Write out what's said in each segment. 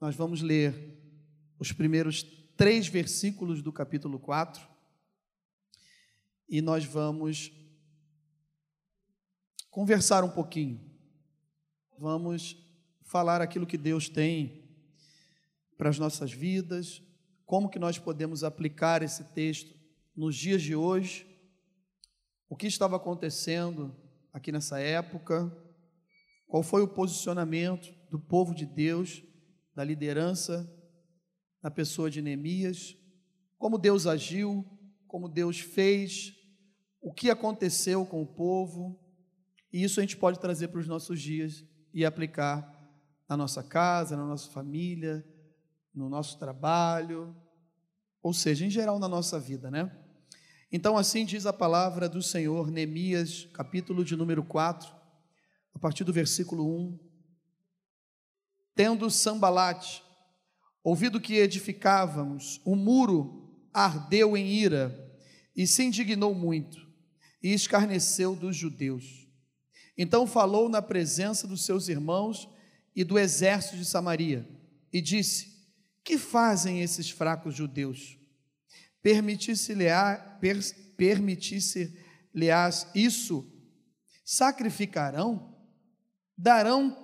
nós vamos ler os primeiros três versículos do capítulo 4 e nós vamos conversar um pouquinho. Vamos falar aquilo que Deus tem para as nossas vidas, como que nós podemos aplicar esse texto nos dias de hoje, o que estava acontecendo aqui nessa época, qual foi o posicionamento do povo de Deus, da liderança, na pessoa de Neemias, como Deus agiu, como Deus fez, o que aconteceu com o povo, e isso a gente pode trazer para os nossos dias e aplicar na nossa casa, na nossa família, no nosso trabalho, ou seja, em geral na nossa vida, né? Então, assim diz a palavra do Senhor, Neemias, capítulo de número 4, a partir do versículo 1. Tendo Sambalate ouvido que edificávamos, o muro ardeu em ira e se indignou muito e escarneceu dos judeus. Então falou na presença dos seus irmãos e do exército de Samaria e disse: Que fazem esses fracos judeus? Permitisse-lhes isso, sacrificarão? Darão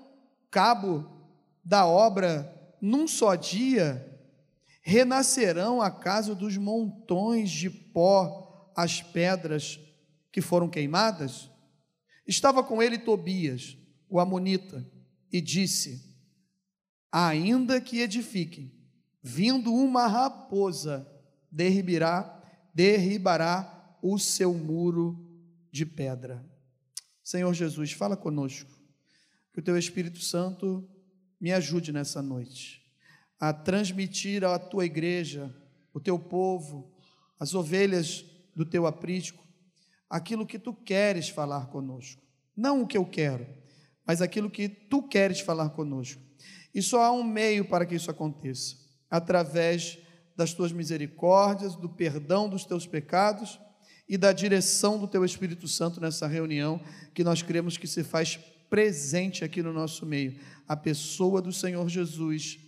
cabo da obra num só dia? Renascerão acaso dos montões de pó as pedras que foram queimadas? Estava com ele Tobias, o Amonita, e disse: Ainda que edifiquem, vindo uma raposa derribará, derribará o seu muro de pedra. Senhor Jesus, fala conosco, que o teu Espírito Santo me ajude nessa noite a transmitir à tua igreja, o teu povo, as ovelhas do teu aprisco, aquilo que tu queres falar conosco. Não o que eu quero, mas aquilo que tu queres falar conosco. E só há um meio para que isso aconteça: através das tuas misericórdias, do perdão dos teus pecados e da direção do teu Espírito Santo nessa reunião, que nós cremos que se faz presente aqui no nosso meio, a pessoa do Senhor Jesus,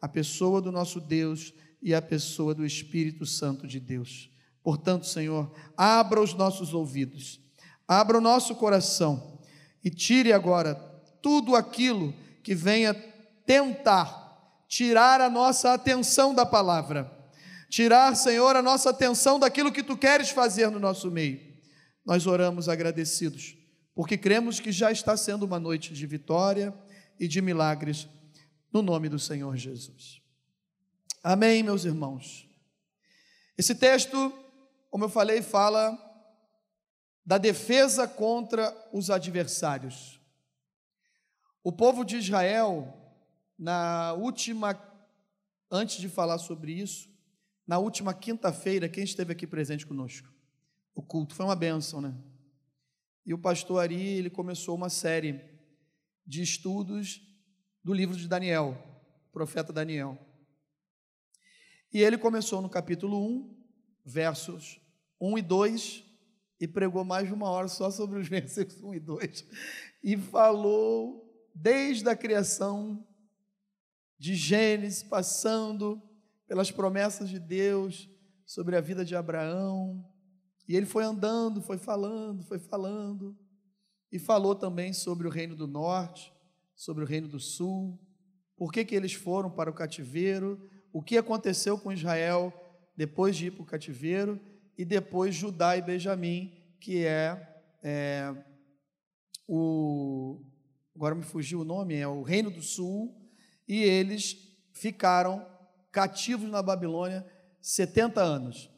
a pessoa do nosso Deus e a pessoa do Espírito Santo de Deus. Portanto, Senhor, abra os nossos ouvidos, abra o nosso coração e tire agora tudo aquilo que venha tentar tirar a nossa atenção da palavra tirar, Senhor, a nossa atenção daquilo que tu queres fazer no nosso meio. Nós oramos agradecidos, porque cremos que já está sendo uma noite de vitória e de milagres, no nome do Senhor Jesus. Amém, meus irmãos. Esse texto, como eu falei, fala da defesa contra os adversários. O povo de Israel, na última, antes de falar sobre isso, na última quinta-feira, quem esteve aqui presente conosco? O culto foi uma bênção, né? E o pastor Ari, ele começou uma série de estudos do livro de Daniel, profeta Daniel. E ele começou no capítulo 1, versos 1 e 2, e pregou mais de uma hora só sobre os versículos 1 e 2, e falou desde a criação de Gênesis, passando pelas promessas de Deus sobre a vida de Abraão. E ele foi andando, foi falando, foi falando. E falou também sobre o reino do norte, sobre o reino do sul, por que, que eles foram para o cativeiro, o que aconteceu com Israel depois de ir para o cativeiro, e depois Judá e Benjamim, que é, é o. Agora me fugiu o nome, é o Reino do Sul, e eles ficaram cativos na Babilônia 70 anos.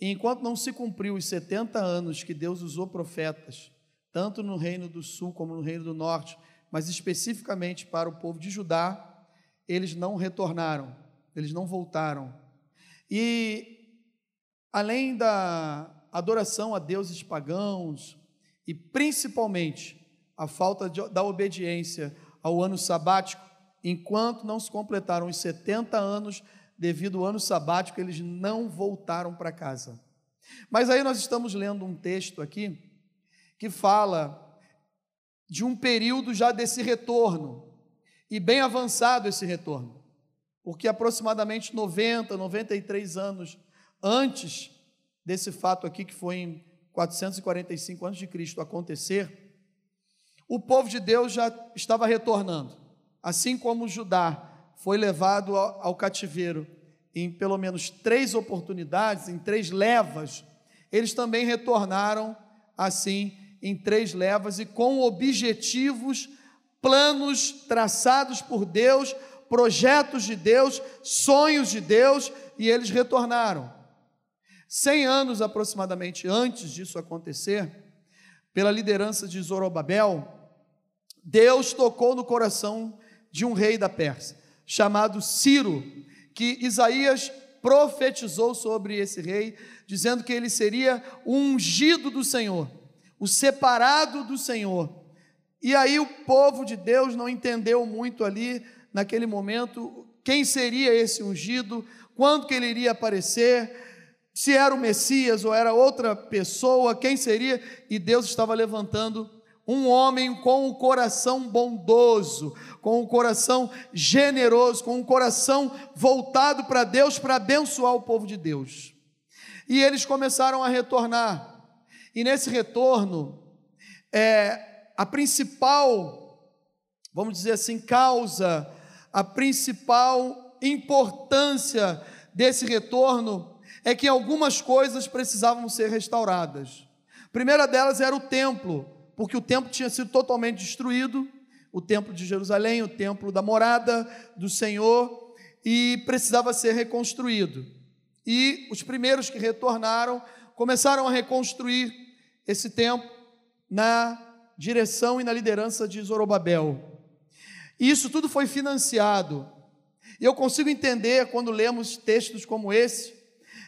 E enquanto não se cumpriu os 70 anos que Deus usou profetas, tanto no reino do sul como no reino do norte, mas especificamente para o povo de Judá, eles não retornaram, eles não voltaram. E além da adoração a deuses pagãos e principalmente a falta de, da obediência ao ano sabático, enquanto não se completaram os 70 anos devido ao ano sabático, eles não voltaram para casa. Mas aí nós estamos lendo um texto aqui que fala de um período já desse retorno, e bem avançado esse retorno. porque aproximadamente 90, 93 anos antes desse fato aqui, que foi em 445 a.C. acontecer, o povo de Deus já estava retornando. Assim como Judá foi levado ao cativeiro em pelo menos três oportunidades, em três levas, eles também retornaram assim em três levas e com objetivos, planos traçados por Deus, projetos de Deus, sonhos de Deus, e eles retornaram. Cem anos aproximadamente antes disso acontecer, pela liderança de Zorobabel, Deus tocou no coração de um rei da Pérsia, chamado Ciro, que Isaías profetizou sobre esse rei, dizendo que ele seria o ungido do Senhor, o separado do Senhor. E aí o povo de Deus não entendeu muito ali, naquele momento, quem seria esse ungido, quando que ele iria aparecer, se era o Messias ou era outra pessoa, quem seria, e Deus estava levantando um homem com o um coração bondoso, com o um coração generoso, com um coração voltado para Deus para abençoar o povo de Deus. E eles começaram a retornar. E nesse retorno, é, a principal, vamos dizer assim, causa, a principal importância desse retorno é que algumas coisas precisavam ser restauradas. A primeira delas era o templo porque o templo tinha sido totalmente destruído o templo de Jerusalém, o templo da morada do Senhor, e precisava ser reconstruído. E os primeiros que retornaram começaram a reconstruir esse templo na direção e na liderança de Zorobabel. E isso tudo foi financiado. E eu consigo entender quando lemos textos como esse,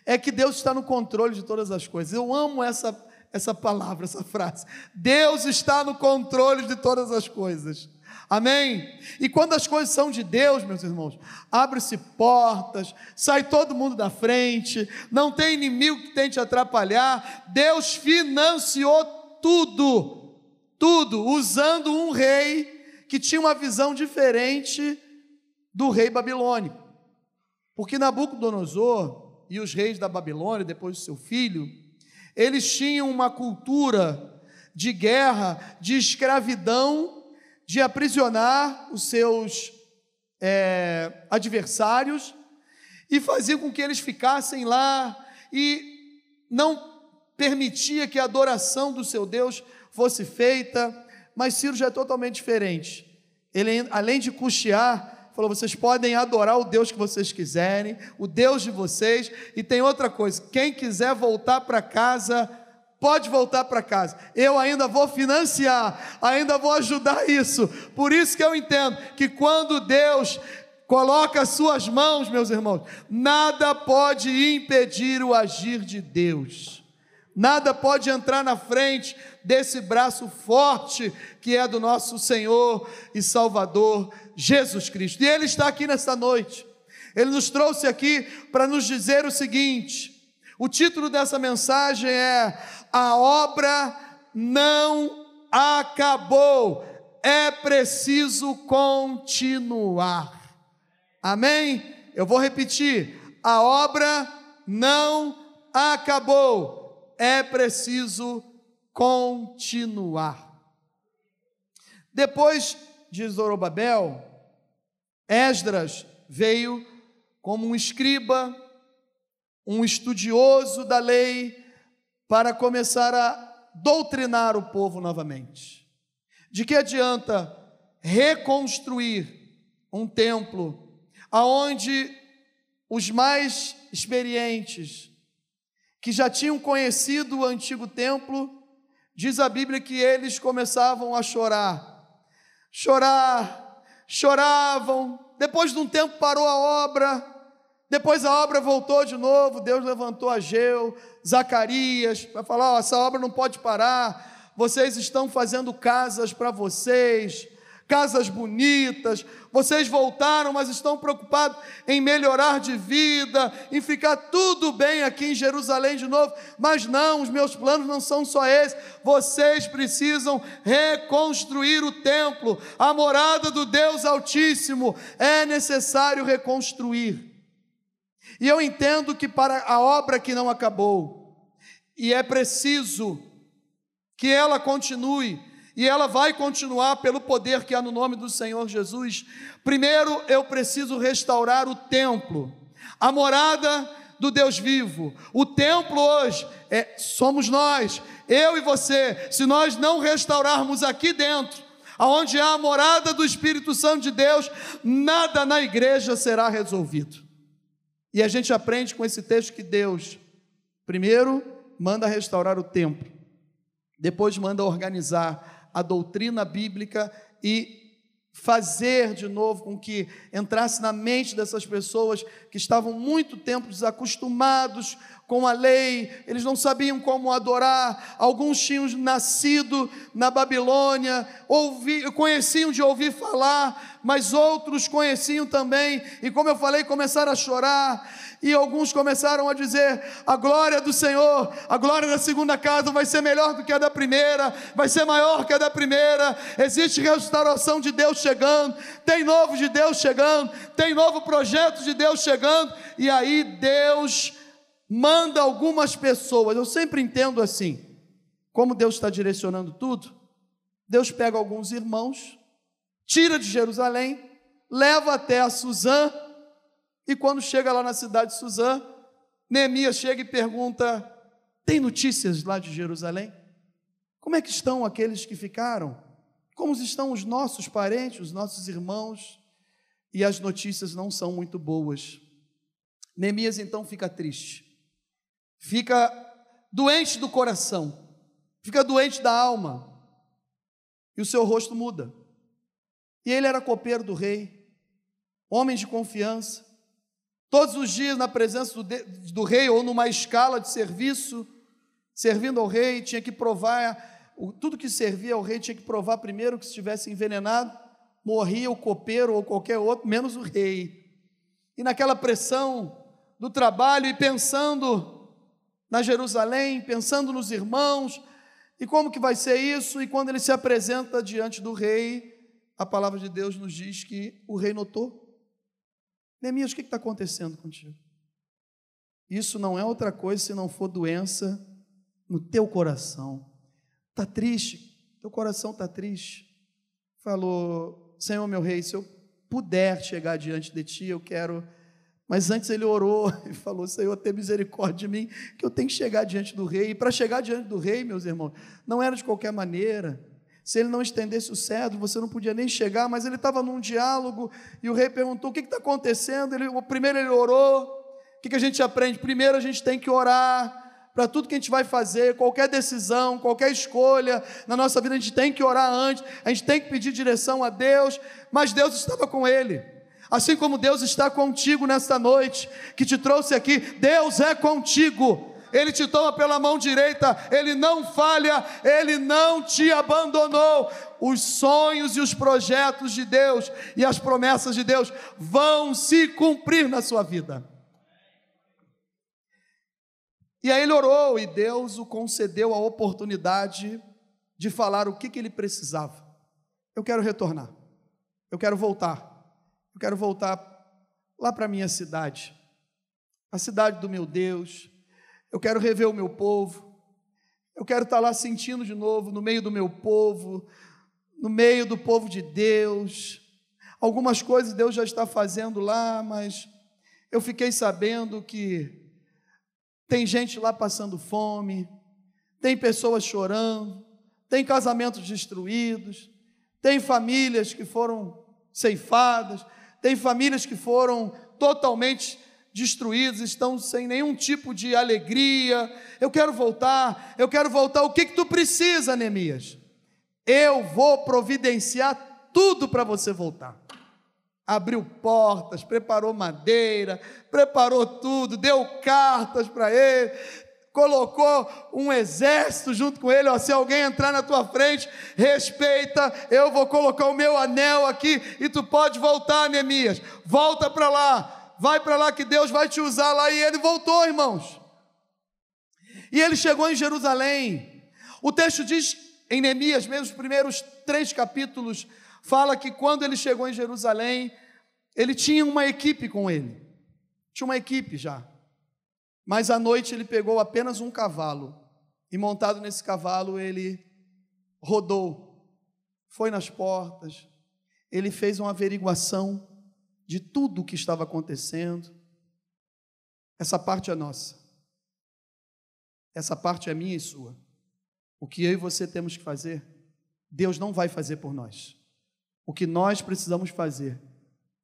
é que Deus está no controle de todas as coisas. Eu amo essa essa palavra, essa frase. Deus está no controle de todas as coisas. Amém? E quando as coisas são de Deus, meus irmãos, abre-se portas, sai todo mundo da frente, não tem inimigo que tente atrapalhar. Deus financiou tudo, tudo, usando um rei que tinha uma visão diferente do rei babilônico. Porque Nabucodonosor e os reis da Babilônia, depois do seu filho, eles tinham uma cultura de guerra, de escravidão, de aprisionar os seus é, adversários e faziam com que eles ficassem lá e não permitia que a adoração do seu Deus fosse feita. Mas Ciro já é totalmente diferente. Ele, além de custear falou: vocês podem adorar o Deus que vocês quiserem, o Deus de vocês, e tem outra coisa: quem quiser voltar para casa, pode voltar para casa. Eu ainda vou financiar, ainda vou ajudar isso. Por isso que eu entendo que quando Deus coloca as suas mãos, meus irmãos, nada pode impedir o agir de Deus. Nada pode entrar na frente desse braço forte que é do nosso Senhor e Salvador Jesus Cristo. E Ele está aqui nesta noite. Ele nos trouxe aqui para nos dizer o seguinte: o título dessa mensagem é A Obra Não Acabou, é preciso continuar. Amém? Eu vou repetir: a obra não acabou é preciso continuar. Depois de Zorobabel, Esdras veio como um escriba, um estudioso da lei, para começar a doutrinar o povo novamente. De que adianta reconstruir um templo aonde os mais experientes que já tinham conhecido o antigo templo, diz a Bíblia que eles começavam a chorar. Chorar, choravam. Depois de um tempo parou a obra. Depois a obra voltou de novo. Deus levantou Ageu, Zacarias, para falar: oh, essa obra não pode parar. Vocês estão fazendo casas para vocês, casas bonitas, vocês voltaram, mas estão preocupados em melhorar de vida, em ficar tudo bem aqui em Jerusalém de novo. Mas não, os meus planos não são só esses. Vocês precisam reconstruir o templo, a morada do Deus Altíssimo. É necessário reconstruir. E eu entendo que para a obra que não acabou, e é preciso que ela continue, e ela vai continuar pelo poder que há no nome do Senhor Jesus. Primeiro, eu preciso restaurar o templo, a morada do Deus vivo. O templo hoje é somos nós, eu e você. Se nós não restaurarmos aqui dentro, aonde há a morada do Espírito Santo de Deus, nada na igreja será resolvido. E a gente aprende com esse texto que Deus, primeiro, manda restaurar o templo, depois manda organizar a doutrina bíblica e fazer de novo com que entrasse na mente dessas pessoas que estavam muito tempo desacostumados com a lei, eles não sabiam como adorar, alguns tinham nascido na Babilônia, ouvi, conheciam de ouvir falar, mas outros conheciam também, e como eu falei, começaram a chorar, e alguns começaram a dizer: a glória do Senhor, a glória da segunda casa vai ser melhor do que a da primeira, vai ser maior que a da primeira. Existe restauração de Deus chegando, tem novo de Deus chegando, tem novo projeto de Deus chegando, e aí Deus manda algumas pessoas. Eu sempre entendo assim, como Deus está direcionando tudo. Deus pega alguns irmãos, tira de Jerusalém, leva até a Suzã, e quando chega lá na cidade de Suzã, Neemias chega e pergunta: tem notícias lá de Jerusalém? Como é que estão aqueles que ficaram? Como estão os nossos parentes, os nossos irmãos? E as notícias não são muito boas. Neemias então fica triste, fica doente do coração, fica doente da alma, e o seu rosto muda. E ele era copeiro do rei, homem de confiança, todos os dias na presença do, do, rei ou numa escala de serviço, servindo ao rei, tinha que provar, tudo que servia ao rei tinha que provar primeiro que se estivesse envenenado, morria o copeiro ou qualquer outro, menos o rei. E naquela pressão do trabalho e pensando na Jerusalém, pensando nos irmãos, e como que vai ser isso? E quando ele se apresenta diante do rei, a palavra de Deus nos diz que o rei notou Neemias, o que está acontecendo contigo? Isso não é outra coisa se não for doença no teu coração. Está triste, teu coração está triste. Falou, Senhor meu rei, se eu puder chegar diante de ti, eu quero. Mas antes ele orou e falou: Senhor, tenha misericórdia de mim, que eu tenho que chegar diante do rei. E para chegar diante do rei, meus irmãos, não era de qualquer maneira. Se ele não estendesse o cedro, você não podia nem chegar, mas ele estava num diálogo e o rei perguntou: o que está acontecendo? Ele, primeiro ele orou. O que, que a gente aprende? Primeiro a gente tem que orar para tudo que a gente vai fazer, qualquer decisão, qualquer escolha na nossa vida, a gente tem que orar antes, a gente tem que pedir direção a Deus, mas Deus estava com ele. Assim como Deus está contigo nesta noite, que te trouxe aqui, Deus é contigo. Ele te toma pela mão direita, Ele não falha, Ele não te abandonou. Os sonhos e os projetos de Deus e as promessas de Deus vão se cumprir na sua vida. E aí ele orou e Deus o concedeu a oportunidade de falar o que, que ele precisava. Eu quero retornar, eu quero voltar, eu quero voltar lá para a minha cidade, a cidade do meu Deus, eu quero rever o meu povo. Eu quero estar lá sentindo de novo, no meio do meu povo, no meio do povo de Deus. Algumas coisas Deus já está fazendo lá, mas eu fiquei sabendo que tem gente lá passando fome, tem pessoas chorando, tem casamentos destruídos, tem famílias que foram ceifadas, tem famílias que foram totalmente destruídos, estão sem nenhum tipo de alegria. Eu quero voltar, eu quero voltar. O que, que tu precisa, Neemias? Eu vou providenciar tudo para você voltar. Abriu portas, preparou madeira, preparou tudo, deu cartas para ele. colocou um exército junto com ele. Ó, se alguém entrar na tua frente, respeita. Eu vou colocar o meu anel aqui e tu pode voltar, Neemias. Volta para lá, vai para lá que Deus vai te usar lá. E ele voltou, irmãos. E ele chegou em Jerusalém. O texto diz em Neemias, mesmo os primeiros três capítulos, fala que quando ele chegou em Jerusalém, ele tinha uma equipe com ele. Tinha uma equipe já. Mas à noite ele pegou apenas um cavalo e montado nesse cavalo ele rodou, foi nas portas, ele fez uma averiguação de tudo o que estava acontecendo. Essa parte é nossa. Essa parte é minha e sua. O que eu e você temos que fazer, Deus não vai fazer por nós. O que nós precisamos fazer,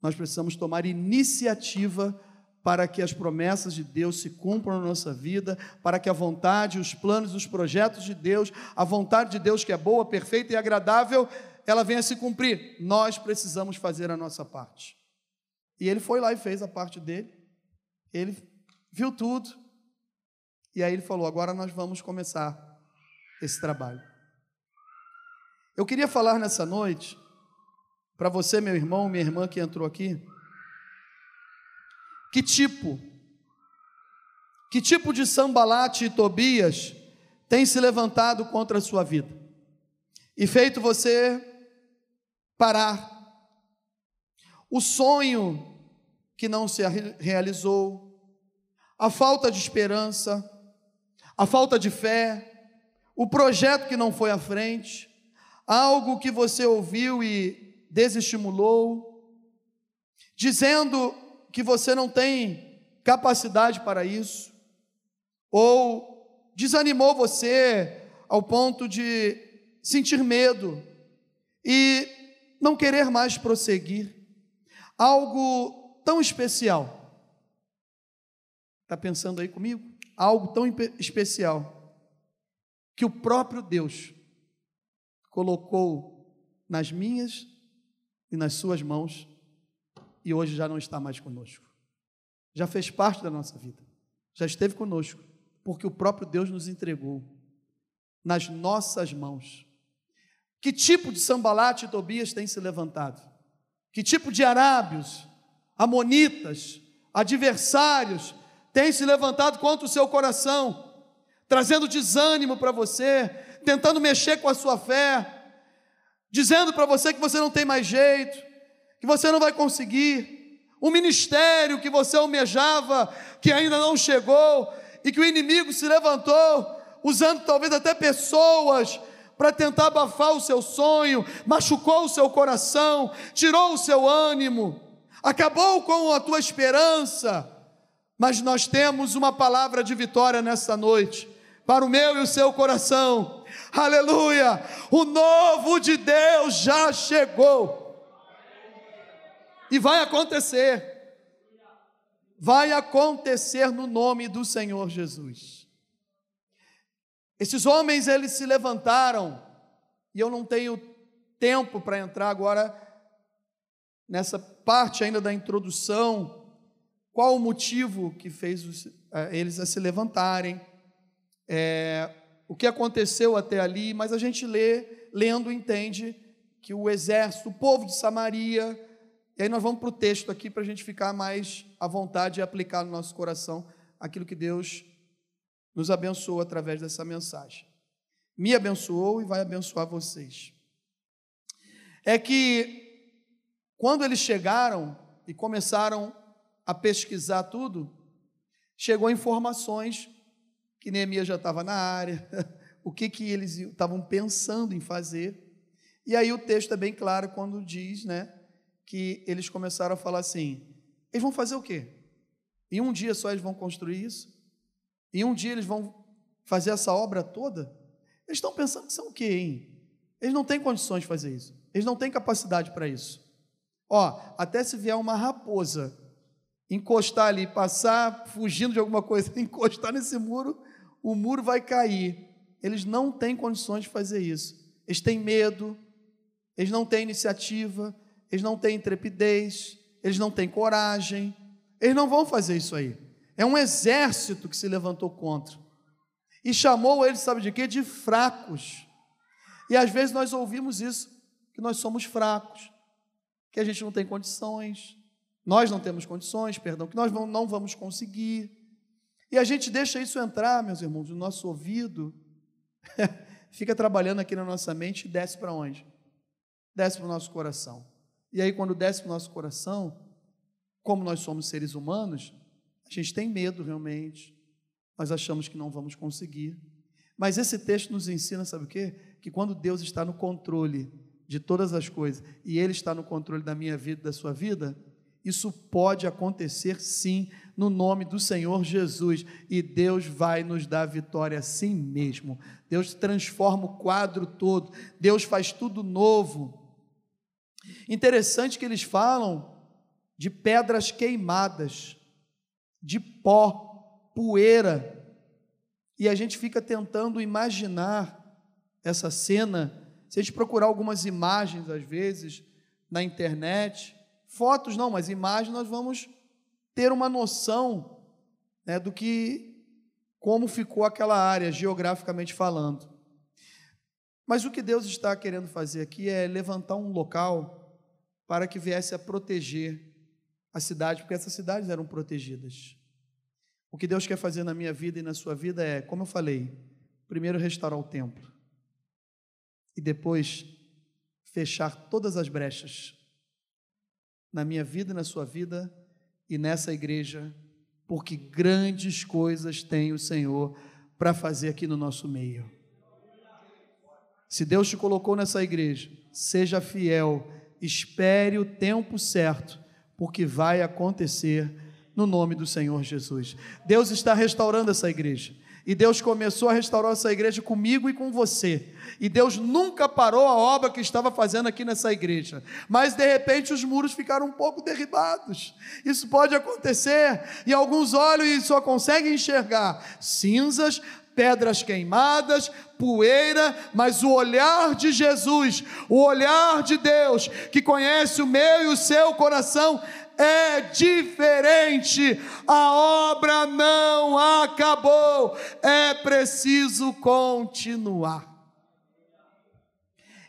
nós precisamos tomar iniciativa para que as promessas de Deus se cumpram na nossa vida, para que a vontade, os planos, os projetos de Deus, a vontade de Deus que é boa, perfeita e agradável, ela venha se cumprir. Nós precisamos fazer a nossa parte. E ele foi lá e fez a parte dele. Ele viu tudo. E aí ele falou: agora nós vamos começar esse trabalho. Eu queria falar nessa noite, para você, meu irmão, minha irmã que entrou aqui, que tipo? Que tipo de sambalate e Tobias tem se levantado contra a sua vida e feito você parar? O sonho que não se realizou, a falta de esperança, a falta de fé, o projeto que não foi à frente, algo que você ouviu e desestimulou, dizendo que você não tem capacidade para isso, ou desanimou você ao ponto de sentir medo e não querer mais prosseguir. Algo tão especial. Está pensando aí comigo? Algo tão especial que o próprio Deus colocou nas minhas e nas suas mãos e hoje já não está mais conosco. Já fez parte da nossa vida, já esteve conosco, porque o próprio Deus nos entregou nas nossas mãos. Que tipo de sambalate Tobias tem se levantado? Que tipo de arábios, amonitas, adversários tem se levantado contra o seu coração, trazendo desânimo para você, tentando mexer com a sua fé, dizendo para você que você não tem mais jeito, que você não vai conseguir, um ministério que você almejava, que ainda não chegou, e que o inimigo se levantou, usando talvez até pessoas para tentar abafar o seu sonho, machucou o seu coração, tirou o seu ânimo, acabou com a tua esperança. Mas nós temos uma palavra de vitória nesta noite, para o meu e o seu coração. Aleluia! O novo de Deus já chegou. E vai acontecer. Vai acontecer no nome do Senhor Jesus. Esses homens, eles se levantaram, e eu não tenho tempo para entrar agora nessa parte ainda da introdução, qual o motivo que fez os, eh, eles a se levantarem, é, o que aconteceu até ali, mas a gente lê, lendo, entende que o exército, o povo de Samaria, e aí nós vamos para o texto aqui para a gente ficar mais à vontade e aplicar no nosso coração aquilo que Deus nos abençoou através dessa mensagem. Me abençoou e vai abençoar vocês. É que quando eles chegaram e começaram a pesquisar tudo, chegou informações que Neemias já estava na área, o que, que eles estavam pensando em fazer. E aí o texto é bem claro quando diz, né, que eles começaram a falar assim: eles vão fazer o quê? Em um dia só eles vão construir isso? Em um dia eles vão fazer essa obra toda? Eles estão pensando que são o quê, hein? Eles não têm condições de fazer isso. Eles não têm capacidade para isso. Ó, até se vier uma raposa encostar ali, passar fugindo de alguma coisa, encostar nesse muro, o muro vai cair. Eles não têm condições de fazer isso. Eles têm medo, eles não têm iniciativa, eles não têm intrepidez, eles não têm coragem, eles não vão fazer isso aí. É um exército que se levantou contra. E chamou eles, sabe de quê? De fracos. E às vezes nós ouvimos isso, que nós somos fracos, que a gente não tem condições, nós não temos condições, perdão, que nós não vamos conseguir. E a gente deixa isso entrar, meus irmãos, no nosso ouvido, fica trabalhando aqui na nossa mente e desce para onde? Desce para o nosso coração. E aí, quando desce para o nosso coração, como nós somos seres humanos, a gente tem medo realmente, nós achamos que não vamos conseguir. Mas esse texto nos ensina, sabe o quê? Que quando Deus está no controle de todas as coisas e Ele está no controle da minha vida, da sua vida, isso pode acontecer sim, no nome do Senhor Jesus, e Deus vai nos dar vitória assim mesmo. Deus transforma o quadro todo, Deus faz tudo novo. Interessante que eles falam de pedras queimadas, de pó, poeira, e a gente fica tentando imaginar essa cena. Se a gente procurar algumas imagens, às vezes, na internet, fotos não, mas imagens, nós vamos ter uma noção né, do que, como ficou aquela área, geograficamente falando. Mas o que Deus está querendo fazer aqui é levantar um local para que viesse a proteger a cidade, porque essas cidades eram protegidas. O que Deus quer fazer na minha vida e na sua vida é, como eu falei, primeiro restaurar o templo e depois fechar todas as brechas na minha vida e na sua vida e nessa igreja, porque grandes coisas tem o Senhor para fazer aqui no nosso meio. Se Deus te colocou nessa igreja, seja fiel, espere o tempo certo, porque vai acontecer no nome do Senhor Jesus. Deus está restaurando essa igreja. E Deus começou a restaurar essa igreja comigo e com você. E Deus nunca parou a obra que estava fazendo aqui nessa igreja. Mas de repente os muros ficaram um pouco derribados. Isso pode acontecer. E alguns olham e só conseguem enxergar cinzas, pedras queimadas, poeira, mas o olhar de Jesus, o olhar de Deus, que conhece o meu e o seu coração, é diferente. A obra não acabou, é preciso continuar.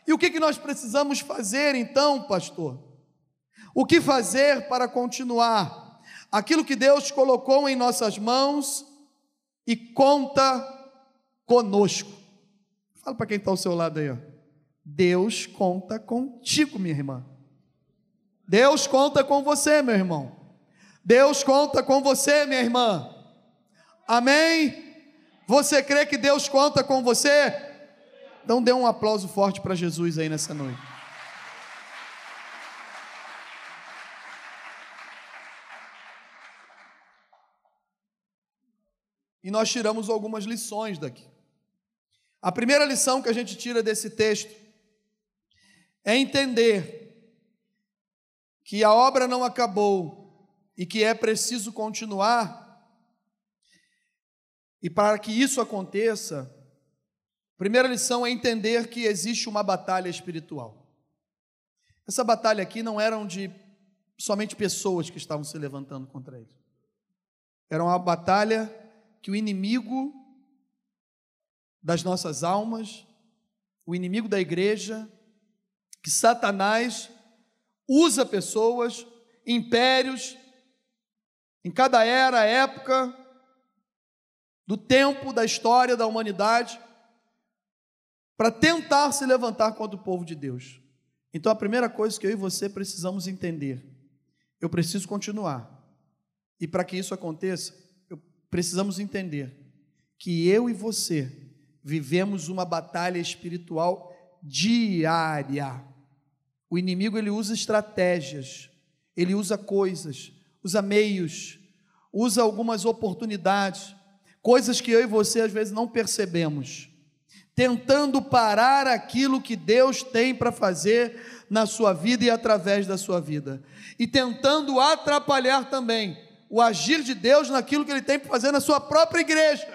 E o que, que nós precisamos fazer então, pastor? O que fazer para continuar? Aquilo que Deus colocou em nossas mãos e conta conosco. Fala para quem está ao seu lado aí, ó. Deus conta contigo, minha irmã. Deus conta com você, meu irmão. Deus conta com você, minha irmã. Amém? Você crê que Deus conta com você? Então dê um aplauso forte para Jesus aí nessa noite. E nós tiramos algumas lições daqui. A primeira lição que a gente tira desse texto é entender que a obra não acabou e que é preciso continuar. E para que isso aconteça, a primeira lição é entender que existe uma batalha espiritual. Essa batalha aqui não eram de somente pessoas que estavam se levantando contra ele. Era uma batalha que o inimigo das nossas almas, o inimigo da igreja, que Satanás usa pessoas, impérios, em cada era, época, do tempo, da história da humanidade, para tentar se levantar contra o povo de Deus. Então a primeira coisa que eu e você precisamos entender, eu preciso continuar. E para que isso aconteça, eu, precisamos entender que eu e você vivemos uma batalha espiritual diária. O inimigo ele usa estratégias, ele usa coisas, usa meios, usa algumas oportunidades, coisas que eu e você às vezes não percebemos, tentando parar aquilo que Deus tem para fazer na sua vida e através da sua vida, e tentando atrapalhar também o agir de Deus naquilo que Ele tem para fazer na sua própria igreja,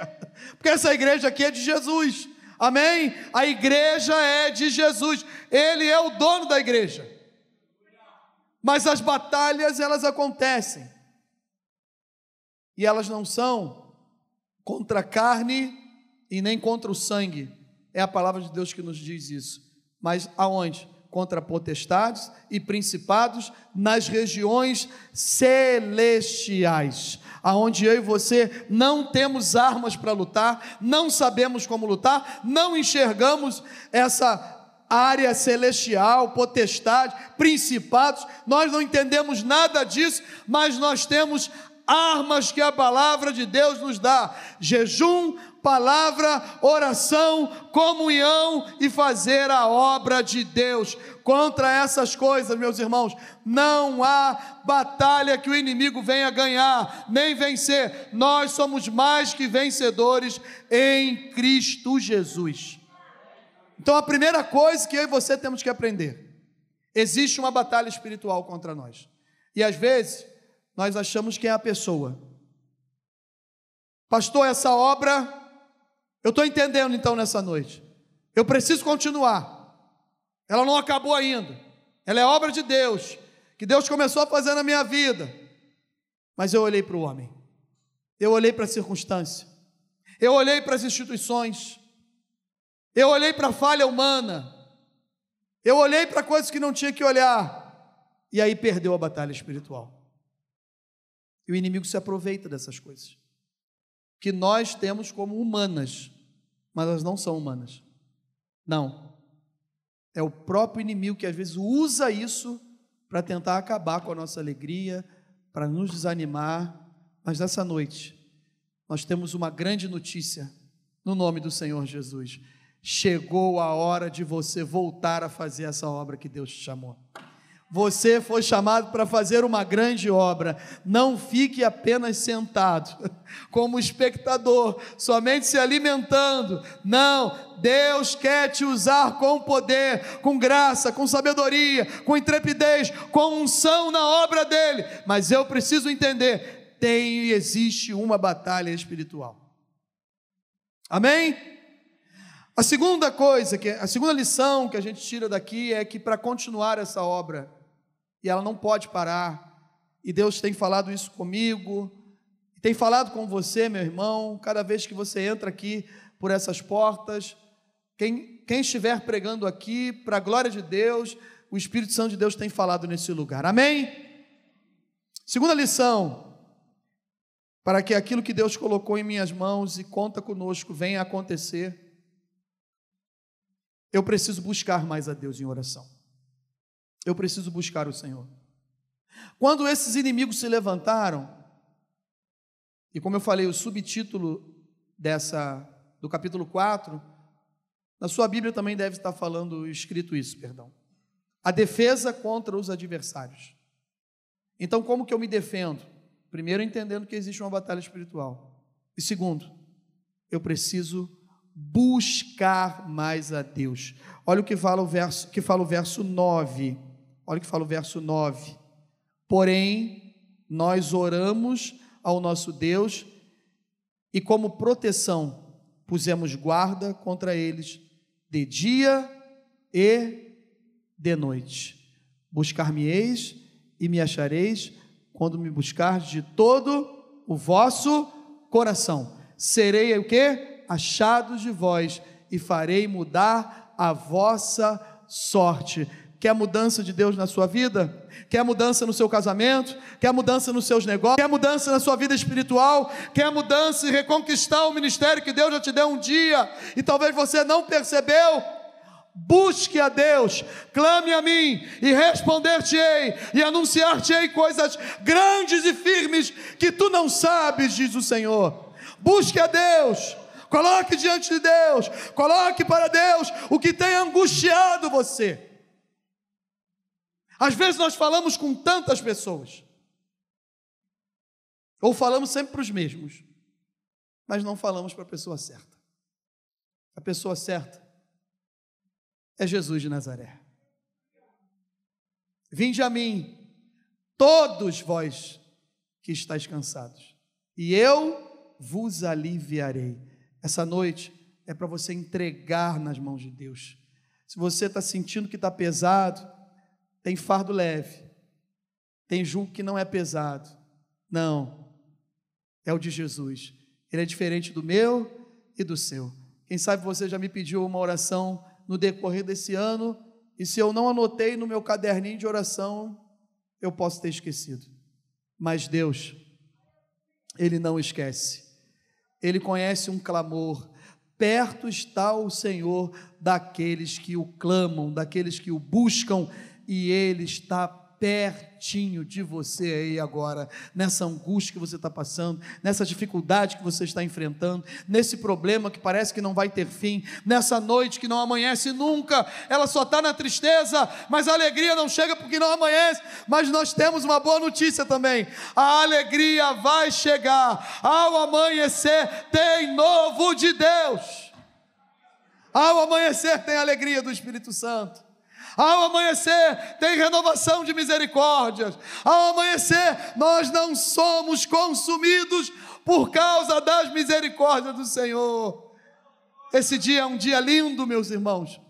porque essa igreja aqui é de Jesus. Amém? A igreja é de Jesus. Ele é o dono da igreja. Mas as batalhas elas acontecem. E elas não são contra carne e nem contra o sangue. É a palavra de Deus que nos diz isso. Mas aonde? Contra potestades e principados nas regiões celestiais, aonde eu e você não temos armas para lutar, não sabemos como lutar, não enxergamos essa área celestial, potestade, principados, nós não entendemos nada disso, mas nós temos armas que a palavra de Deus nos dá: jejum, palavra, oração, comunhão e fazer a obra de Deus. Contra essas coisas, meus irmãos, não há batalha que o inimigo venha ganhar, nem vencer. Nós somos mais que vencedores em Cristo Jesus. Então a primeira coisa que eu e você temos que aprender: existe uma batalha espiritual contra nós. E às vezes nós achamos que é a pessoa. Pastor, essa obra, eu estou entendendo então nessa noite. Eu preciso continuar. Ela não acabou ainda. Ela é obra de Deus, que Deus começou a fazer na minha vida. Mas eu olhei para o homem, eu olhei para a circunstância, eu olhei para as instituições, eu olhei para a falha humana. Eu olhei para coisas que não tinha que olhar. E aí perdeu a batalha espiritual. E o inimigo se aproveita dessas coisas. Que nós temos como humanas, mas elas não são humanas. Não. É o próprio inimigo que às vezes usa isso para tentar acabar com a nossa alegria, para nos desanimar. Mas nessa noite, nós temos uma grande notícia no nome do Senhor Jesus chegou a hora de você voltar a fazer essa obra que Deus te chamou. Você foi chamado para fazer uma grande obra. Não fique apenas sentado, como espectador, somente se alimentando. Não, Deus quer te usar com poder, com graça, com sabedoria, com intrepidez, com unção na obra dele. Mas eu preciso entender: tem e existe uma batalha espiritual. Amém? A segunda coisa, que a segunda lição que a gente tira daqui é que para continuar essa obra, e ela não pode parar, e Deus tem falado isso comigo, tem falado com você, meu irmão, cada vez que você entra aqui por essas portas, quem, quem estiver pregando aqui, para a glória de Deus, o Espírito Santo de Deus tem falado nesse lugar, amém? Segunda lição, para que aquilo que Deus colocou em minhas mãos e conta conosco venha a acontecer, eu preciso buscar mais a Deus em oração. Eu preciso buscar o Senhor. Quando esses inimigos se levantaram, e como eu falei, o subtítulo dessa do capítulo 4, na sua Bíblia também deve estar falando escrito isso, perdão. A defesa contra os adversários. Então, como que eu me defendo? Primeiro, entendendo que existe uma batalha espiritual. E segundo, eu preciso buscar mais a Deus. Olha o que fala o verso, que fala o verso 9. Olha o que fala o verso 9. Porém, nós oramos ao nosso Deus e como proteção pusemos guarda contra eles de dia e de noite. Buscar-me-eis e me achareis quando me buscardes de todo o vosso coração. Serei o que? Achados de vós e farei mudar a vossa sorte. Quer mudança de Deus na sua vida? Quer mudança no seu casamento? Quer mudança nos seus negócios? Quer mudança na sua vida espiritual? Quer mudança e reconquistar o ministério que Deus já te deu um dia e talvez você não percebeu? Busque a Deus, clame a mim e responder-te-ei e anunciar-te-ei coisas grandes e firmes que tu não sabes, diz o Senhor. Busque a Deus Coloque diante de Deus, coloque para Deus o que tem angustiado você. Às vezes nós falamos com tantas pessoas, ou falamos sempre para os mesmos, mas não falamos para a pessoa certa. A pessoa certa é Jesus de Nazaré. Vinde a mim, todos vós que estáis cansados, e eu vos aliviarei. Essa noite é para você entregar nas mãos de Deus. Se você está sentindo que está pesado, tem fardo leve, tem jugo que não é pesado. Não, é o de Jesus. Ele é diferente do meu e do seu. Quem sabe você já me pediu uma oração no decorrer desse ano, e se eu não anotei no meu caderninho de oração, eu posso ter esquecido. Mas Deus, Ele não esquece. Ele conhece um clamor. Perto está o Senhor daqueles que o clamam, daqueles que o buscam, e Ele está pertinho de você aí agora, nessa angústia que você está passando, nessa dificuldade que você está enfrentando, nesse problema que parece que não vai ter fim, nessa noite que não amanhece nunca, ela só está na tristeza, mas a alegria não chega porque não amanhece. Mas nós temos uma boa notícia também: a alegria vai chegar ao amanhecer, tem novo de Deus. Ao amanhecer tem a alegria do Espírito Santo. Ao amanhecer tem renovação de misericórdias. Ao amanhecer nós não somos consumidos por causa das misericórdias do Senhor. Esse dia é um dia lindo, meus irmãos.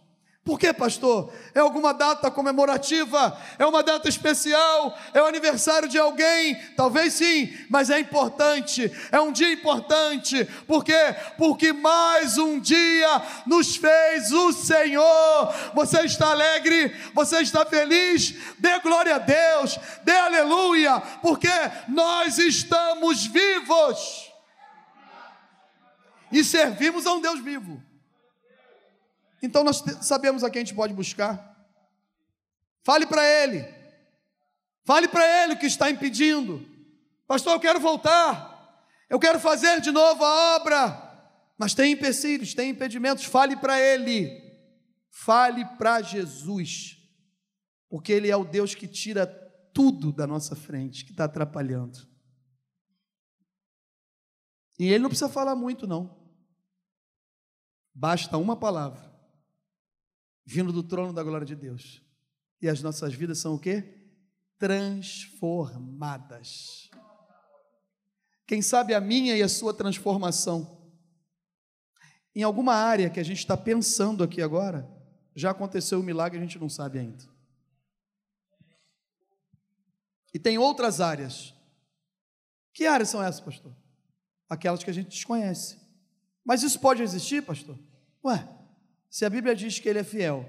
Por que, pastor? É alguma data comemorativa? É uma data especial? É o aniversário de alguém? Talvez sim, mas é importante. É um dia importante. Por quê? Porque mais um dia nos fez o Senhor. Você está alegre? Você está feliz? Dê glória a Deus. Dê aleluia. Porque nós estamos vivos. E servimos a um Deus vivo. Então nós sabemos a quem a gente pode buscar. Fale para ele. Fale para ele o que está impedindo. Pastor, eu quero voltar. Eu quero fazer de novo a obra. Mas tem empecilhos, tem impedimentos. Fale para ele. Fale para Jesus. Porque ele é o Deus que tira tudo da nossa frente, que está atrapalhando. E ele não precisa falar muito, não. Basta uma palavra vindo do trono da glória de Deus. E as nossas vidas são o quê? Transformadas. Quem sabe a minha e a sua transformação. Em alguma área que a gente está pensando aqui agora, já aconteceu um milagre, a gente não sabe ainda. E tem outras áreas. Que áreas são essas, pastor? Aquelas que a gente desconhece. Mas isso pode existir, pastor? Ué, se a Bíblia diz que Ele é fiel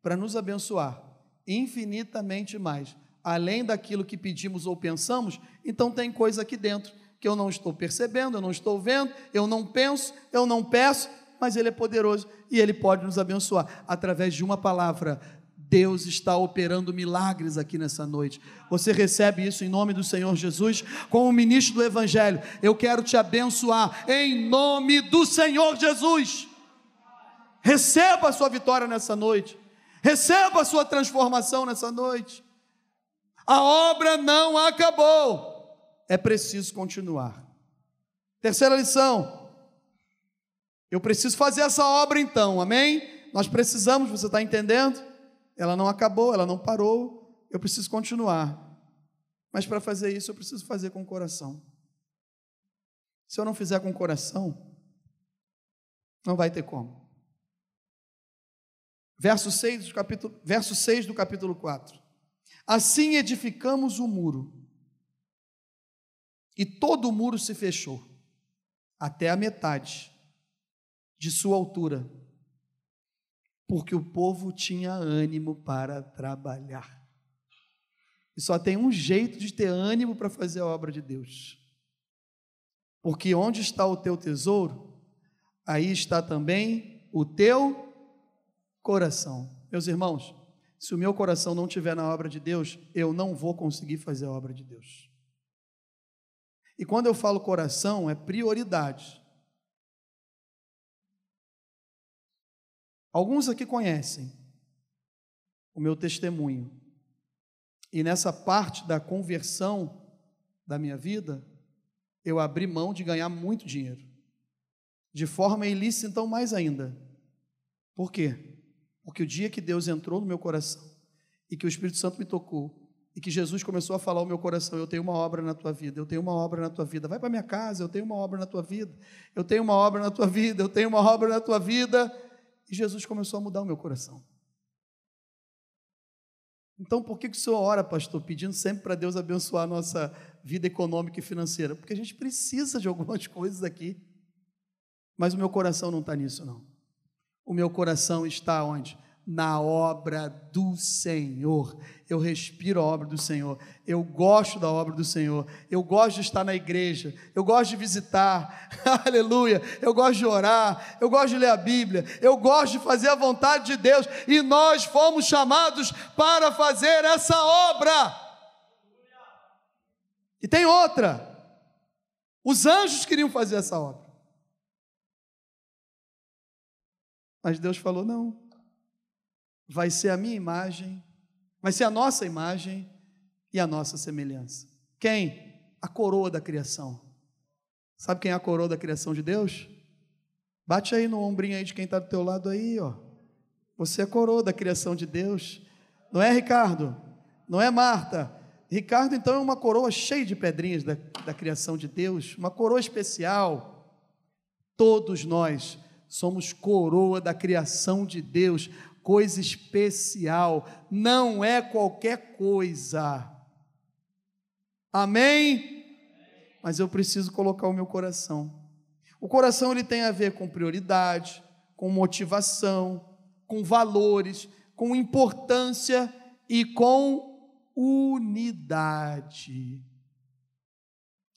para nos abençoar infinitamente mais, além daquilo que pedimos ou pensamos, então tem coisa aqui dentro que eu não estou percebendo, eu não estou vendo, eu não penso, eu não peço, mas Ele é poderoso e Ele pode nos abençoar através de uma palavra. Deus está operando milagres aqui nessa noite. Você recebe isso em nome do Senhor Jesus, como ministro do Evangelho. Eu quero te abençoar em nome do Senhor Jesus. Receba a sua vitória nessa noite. Receba a sua transformação nessa noite. A obra não acabou. É preciso continuar. Terceira lição. Eu preciso fazer essa obra então, amém? Nós precisamos, você está entendendo? Ela não acabou, ela não parou. Eu preciso continuar. Mas para fazer isso, eu preciso fazer com o coração. Se eu não fizer com o coração, não vai ter como. Verso 6 do capítulo, verso 6 do capítulo 4. Assim edificamos o muro, e todo o muro se fechou, até a metade de sua altura, porque o povo tinha ânimo para trabalhar. E só tem um jeito de ter ânimo para fazer a obra de Deus. Porque onde está o teu tesouro, aí está também o teu coração. Meus irmãos, se o meu coração não estiver na obra de Deus, eu não vou conseguir fazer a obra de Deus. E quando eu falo coração, é prioridade. Alguns aqui conhecem o meu testemunho. E nessa parte da conversão da minha vida, eu abri mão de ganhar muito dinheiro. De forma ilícita, então, mais ainda. Por quê? Porque o dia que Deus entrou no meu coração e que o Espírito Santo me tocou e que Jesus começou a falar ao meu coração: Eu tenho uma obra na tua vida, eu tenho uma obra na tua vida. Vai para minha casa, eu tenho uma obra na tua vida, eu tenho uma obra na tua vida, eu tenho uma obra na tua vida. E Jesus começou a mudar o meu coração. Então, por que, que o senhor ora, pastor, pedindo sempre para Deus abençoar a nossa vida econômica e financeira? Porque a gente precisa de algumas coisas aqui. Mas o meu coração não está nisso, não. O meu coração está onde? Na obra do Senhor. Eu respiro a obra do Senhor. Eu gosto da obra do Senhor. Eu gosto de estar na igreja. Eu gosto de visitar. Aleluia. Eu gosto de orar. Eu gosto de ler a Bíblia. Eu gosto de fazer a vontade de Deus. E nós fomos chamados para fazer essa obra. E tem outra. Os anjos queriam fazer essa obra. Mas Deus falou: não, vai ser a minha imagem, vai ser a nossa imagem e a nossa semelhança. Quem? A coroa da criação. Sabe quem é a coroa da criação de Deus? Bate aí no ombrinho aí de quem está do teu lado aí, ó. Você é a coroa da criação de Deus. Não é, Ricardo? Não é, Marta? Ricardo, então, é uma coroa cheia de pedrinhas da, da criação de Deus, uma coroa especial. Todos nós somos coroa da criação de Deus, coisa especial, não é qualquer coisa. Amém? Mas eu preciso colocar o meu coração. O coração ele tem a ver com prioridade, com motivação, com valores, com importância e com unidade.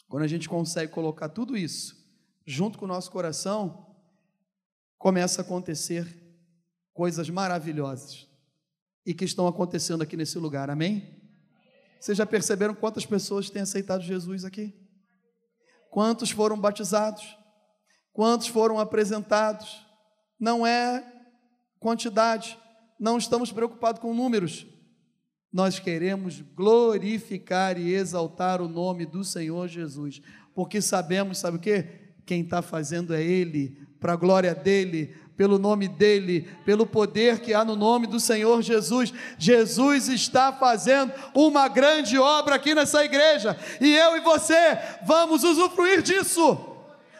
Quando a gente consegue colocar tudo isso junto com o nosso coração, começa a acontecer coisas maravilhosas e que estão acontecendo aqui nesse lugar, amém? Vocês já perceberam quantas pessoas têm aceitado Jesus aqui? Quantos foram batizados? Quantos foram apresentados? Não é quantidade, não estamos preocupados com números. Nós queremos glorificar e exaltar o nome do Senhor Jesus, porque sabemos, sabe o que? Quem está fazendo é Ele, para a glória dele, pelo nome dele, pelo poder que há no nome do Senhor Jesus. Jesus está fazendo uma grande obra aqui nessa igreja, e eu e você vamos usufruir disso,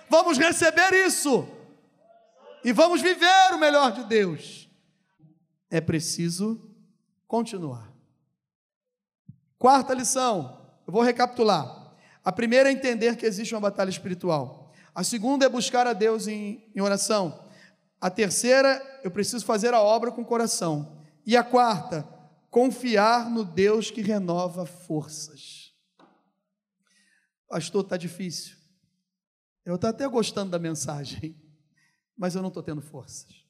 vamos receber isso, e vamos viver o melhor de Deus. É preciso continuar. Quarta lição, eu vou recapitular. A primeira é entender que existe uma batalha espiritual. A segunda é buscar a Deus em, em oração. A terceira, eu preciso fazer a obra com o coração. E a quarta, confiar no Deus que renova forças. Pastor, está difícil. Eu estou até gostando da mensagem, mas eu não estou tendo forças.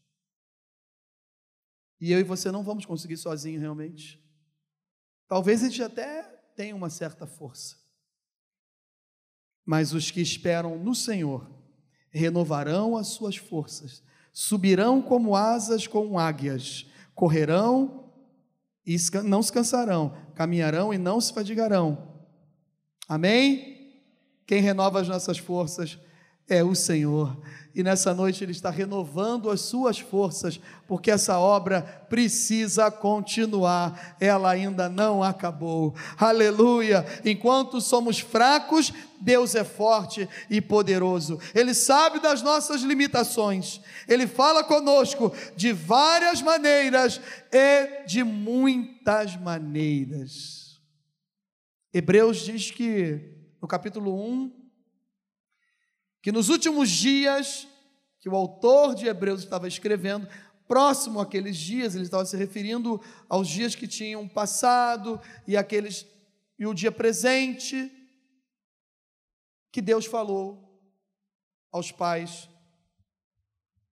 E eu e você não vamos conseguir sozinhos realmente. Talvez a gente até tenha uma certa força. Mas os que esperam no Senhor renovarão as suas forças, subirão como asas com águias, correrão e não se cansarão, caminharão e não se fadigarão. Amém? Quem renova as nossas forças é o Senhor. E nessa noite Ele está renovando as suas forças, porque essa obra precisa continuar, ela ainda não acabou. Aleluia! Enquanto somos fracos, Deus é forte e poderoso, Ele sabe das nossas limitações, Ele fala conosco de várias maneiras e de muitas maneiras. Hebreus diz que, no capítulo 1, que nos últimos dias, que o autor de Hebreus estava escrevendo, próximo àqueles dias, ele estava se referindo aos dias que tinham passado e aqueles e o dia presente, que Deus falou aos pais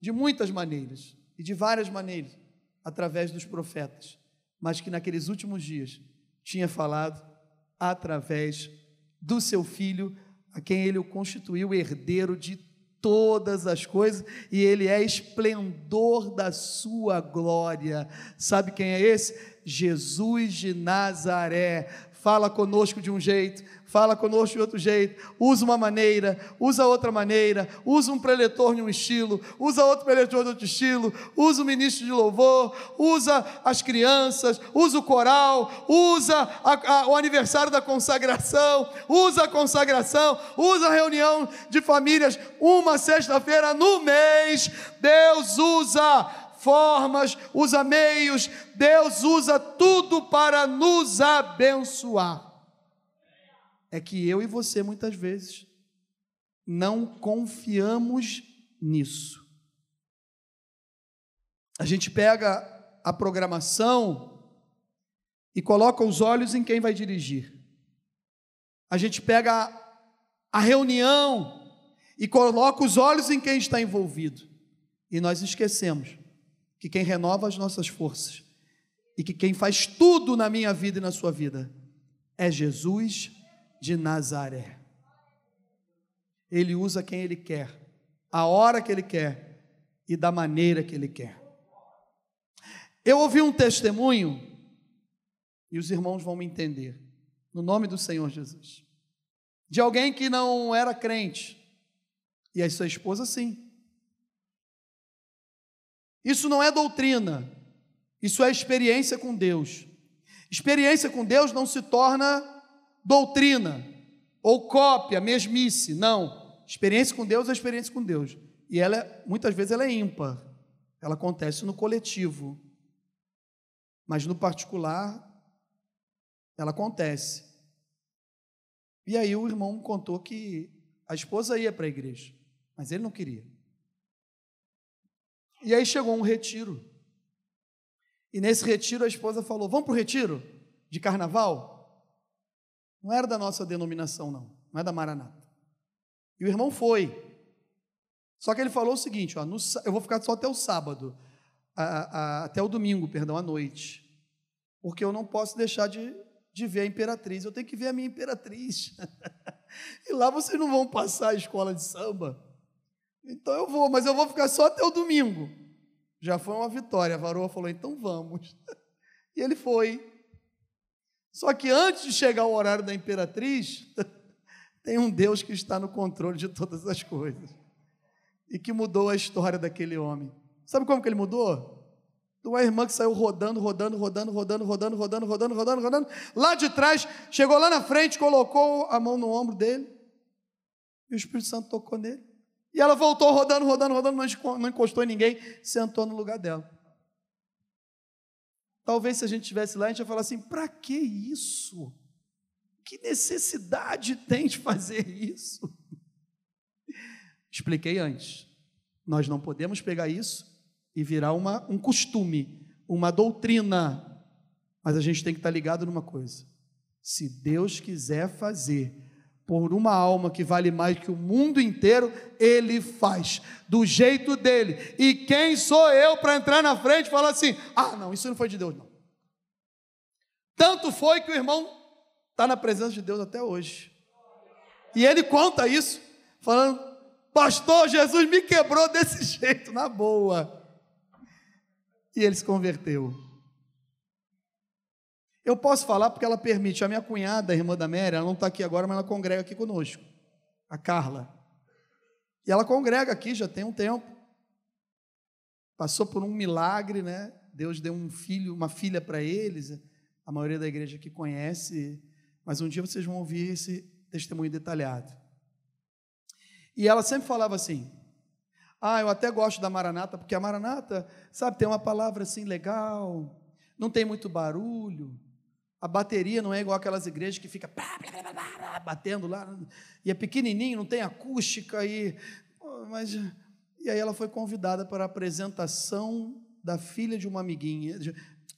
de muitas maneiras e de várias maneiras através dos profetas, mas que naqueles últimos dias tinha falado através do seu filho a quem ele o constituiu herdeiro de todas as coisas, e ele é esplendor da sua glória. Sabe quem é esse? Jesus de Nazaré. Fala conosco de um jeito, fala conosco de outro jeito, usa uma maneira, usa outra maneira, usa um preletor de um estilo, usa outro preletor de outro estilo, usa o ministro de louvor, usa as crianças, usa o coral, usa a, a, o aniversário da consagração, usa a consagração, usa a reunião de famílias uma sexta-feira no mês. Deus usa formas, usa meios, Deus usa tudo para nos abençoar é que eu e você muitas vezes não confiamos nisso. A gente pega a programação e coloca os olhos em quem vai dirigir. A gente pega a reunião e coloca os olhos em quem está envolvido. E nós esquecemos que quem renova as nossas forças e que quem faz tudo na minha vida e na sua vida é Jesus de Nazaré. Ele usa quem ele quer, a hora que ele quer e da maneira que ele quer. Eu ouvi um testemunho e os irmãos vão me entender, no nome do Senhor Jesus, de alguém que não era crente e a sua esposa sim. Isso não é doutrina, isso é experiência com Deus. Experiência com Deus não se torna doutrina ou cópia, mesmice, não. Experiência com Deus é experiência com Deus. E ela, é, muitas vezes, ela é ímpar. Ela acontece no coletivo. Mas no particular, ela acontece. E aí o irmão contou que a esposa ia para a igreja, mas ele não queria. E aí chegou um retiro. E nesse retiro a esposa falou: Vamos para o retiro de carnaval? Não era da nossa denominação, não. Não é da Maranata. E o irmão foi. Só que ele falou o seguinte: ó, no, eu vou ficar só até o sábado, a, a, até o domingo, perdão, à noite. Porque eu não posso deixar de, de ver a imperatriz. Eu tenho que ver a minha imperatriz. e lá vocês não vão passar a escola de samba. Então eu vou, mas eu vou ficar só até o domingo. Já foi uma vitória. A varoa falou: então vamos. E ele foi. Só que antes de chegar o horário da imperatriz, tem um Deus que está no controle de todas as coisas. E que mudou a história daquele homem. Sabe como que ele mudou? De uma irmã que saiu rodando, rodando, rodando, rodando, rodando, rodando, rodando, rodando, rodando. Lá de trás, chegou lá na frente, colocou a mão no ombro dele. E o Espírito Santo tocou nele. E ela voltou rodando, rodando, rodando, não encostou em ninguém, sentou no lugar dela. Talvez se a gente estivesse lá, a gente ia falar assim: para que isso? Que necessidade tem de fazer isso? Expliquei antes. Nós não podemos pegar isso e virar uma, um costume, uma doutrina. Mas a gente tem que estar ligado numa coisa: se Deus quiser fazer por uma alma que vale mais que o mundo inteiro, ele faz do jeito dele. E quem sou eu para entrar na frente e falar assim: ah, não, isso não foi de Deus, não. Tanto foi que o irmão está na presença de Deus até hoje. E ele conta isso, falando: Pastor, Jesus me quebrou desse jeito, na boa. E ele se converteu. Eu posso falar porque ela permite. A minha cunhada, a irmã da Mary, ela não está aqui agora, mas ela congrega aqui conosco. A Carla. E ela congrega aqui já tem um tempo. Passou por um milagre, né? Deus deu um filho, uma filha para eles. A maioria da igreja aqui conhece, mas um dia vocês vão ouvir esse testemunho detalhado. E ela sempre falava assim: Ah, eu até gosto da Maranata, porque a Maranata, sabe, tem uma palavra assim legal, não tem muito barulho, a bateria não é igual aquelas igrejas que fica batendo lá, e é pequenininho, não tem acústica, e, mas, e aí ela foi convidada para a apresentação da filha de uma amiguinha,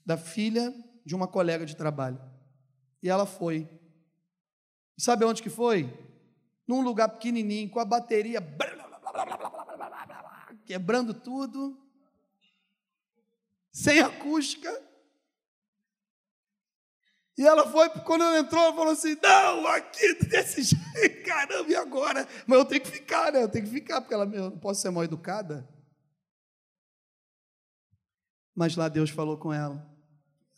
da filha de uma colega de trabalho. E ela foi. Sabe onde que foi? Num lugar pequenininho, com a bateria quebrando tudo, sem acústica. E ela foi, quando ela entrou, ela falou assim: Não, aqui desse jeito, caramba, e agora? Mas eu tenho que ficar, né? Eu tenho que ficar, porque ela, eu não posso ser mal educada. Mas lá Deus falou com ela.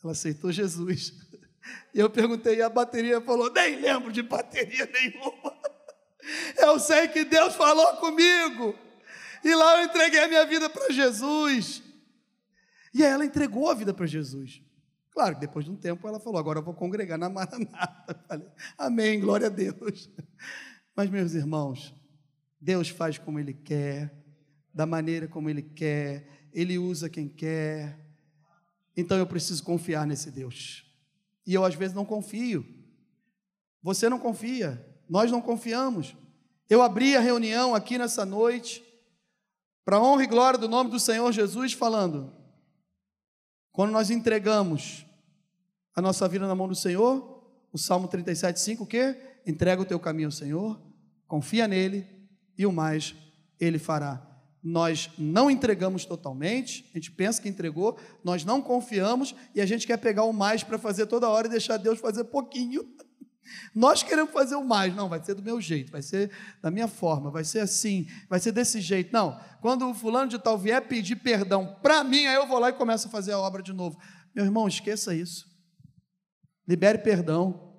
Ela aceitou Jesus. E eu perguntei, e a bateria falou: Nem lembro de bateria nenhuma. Eu sei que Deus falou comigo. E lá eu entreguei a minha vida para Jesus. E aí ela entregou a vida para Jesus. Claro que depois de um tempo ela falou: agora eu vou congregar na Maranata. Falei, Amém, glória a Deus. Mas, meus irmãos, Deus faz como Ele quer, da maneira como Ele quer, Ele usa quem quer. Então eu preciso confiar nesse Deus. E eu às vezes não confio. Você não confia, nós não confiamos. Eu abri a reunião aqui nessa noite para honra e glória do nome do Senhor Jesus, falando: quando nós entregamos a nossa vida na mão do Senhor, o Salmo 37,5, o quê? Entrega o teu caminho ao Senhor, confia nele e o mais ele fará. Nós não entregamos totalmente, a gente pensa que entregou, nós não confiamos e a gente quer pegar o mais para fazer toda hora e deixar Deus fazer pouquinho. Nós queremos fazer o mais, não, vai ser do meu jeito, vai ser da minha forma, vai ser assim, vai ser desse jeito. Não, quando o fulano de tal vier pedir perdão para mim, aí eu vou lá e começo a fazer a obra de novo. Meu irmão, esqueça isso. Libere perdão,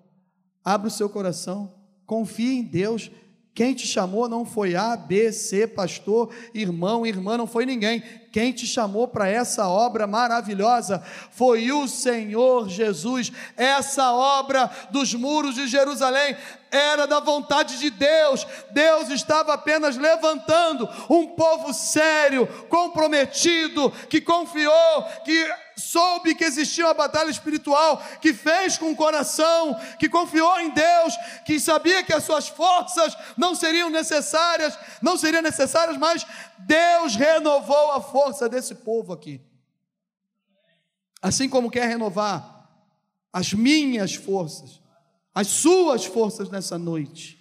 abra o seu coração, confie em Deus, quem te chamou não foi A, B, C, pastor, irmão, irmã, não foi ninguém. Quem te chamou para essa obra maravilhosa foi o Senhor Jesus. Essa obra dos muros de Jerusalém era da vontade de Deus. Deus estava apenas levantando um povo sério, comprometido, que confiou, que soube que existia uma batalha espiritual, que fez com o coração, que confiou em Deus, que sabia que as suas forças não seriam necessárias, não seriam necessárias, mas Deus renovou a força desse povo aqui. Assim como quer renovar as minhas forças, as suas forças nessa noite.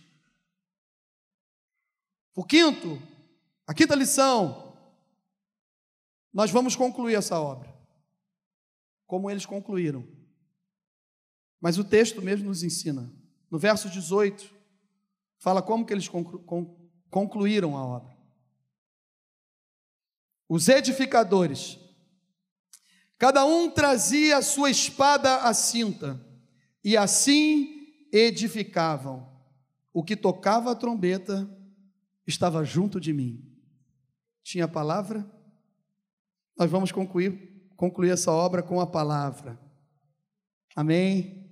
O quinto, a quinta lição, nós vamos concluir essa obra como eles concluíram. Mas o texto mesmo nos ensina. No verso 18, fala como que eles concluíram a obra. Os edificadores, cada um trazia a sua espada à cinta, e assim edificavam. O que tocava a trombeta estava junto de mim. Tinha palavra? Nós vamos concluir concluir essa obra com a palavra. Amém?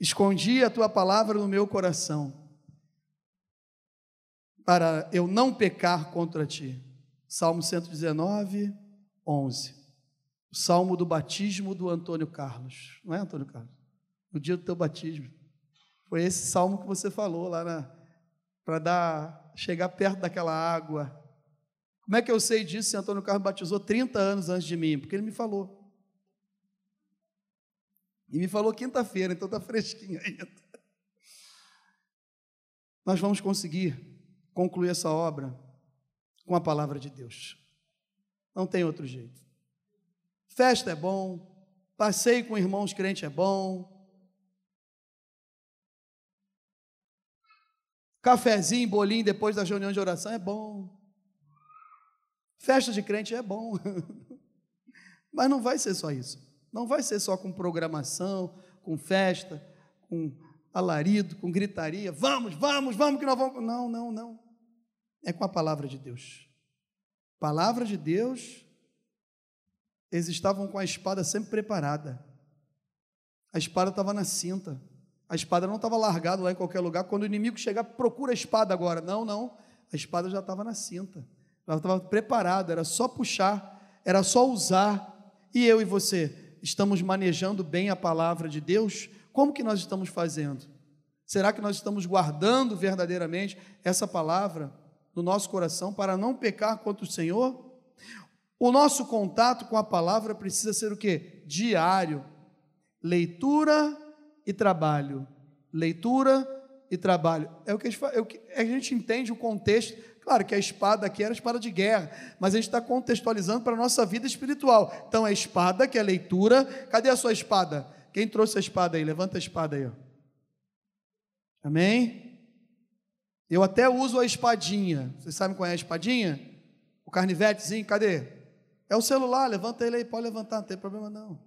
Escondi a tua palavra no meu coração, para eu não pecar contra ti. Salmo 119, 11. O salmo do batismo do Antônio Carlos. Não é, Antônio Carlos? No dia do teu batismo. Foi esse salmo que você falou lá para dar chegar perto daquela água como é que eu sei disso se Antônio Carlos batizou 30 anos antes de mim? Porque ele me falou. E me falou quinta-feira, então está fresquinho ainda. Nós vamos conseguir concluir essa obra com a palavra de Deus. Não tem outro jeito. Festa é bom, passeio com irmãos crentes é bom, cafezinho, bolinho depois da reunião de oração é bom. Festa de crente é bom, mas não vai ser só isso. Não vai ser só com programação, com festa, com alarido, com gritaria. Vamos, vamos, vamos que nós vamos. Não, não, não. É com a palavra de Deus. Palavra de Deus, eles estavam com a espada sempre preparada. A espada estava na cinta. A espada não estava largada lá em qualquer lugar. Quando o inimigo chegar, procura a espada agora. Não, não. A espada já estava na cinta. Ela estava preparada, era só puxar, era só usar. E eu e você estamos manejando bem a palavra de Deus? Como que nós estamos fazendo? Será que nós estamos guardando verdadeiramente essa palavra no nosso coração para não pecar contra o Senhor? O nosso contato com a palavra precisa ser o quê? Diário. Leitura e trabalho. Leitura e trabalho. É o que a gente, é que a gente entende o contexto Claro que a espada aqui era espada de guerra, mas a gente está contextualizando para a nossa vida espiritual. Então, a espada, que é a leitura. Cadê a sua espada? Quem trouxe a espada aí? Levanta a espada aí. Ó. Amém? Eu até uso a espadinha. Vocês sabem qual é a espadinha? O carnivetezinho, cadê? É o celular, levanta ele aí, pode levantar, não tem problema não.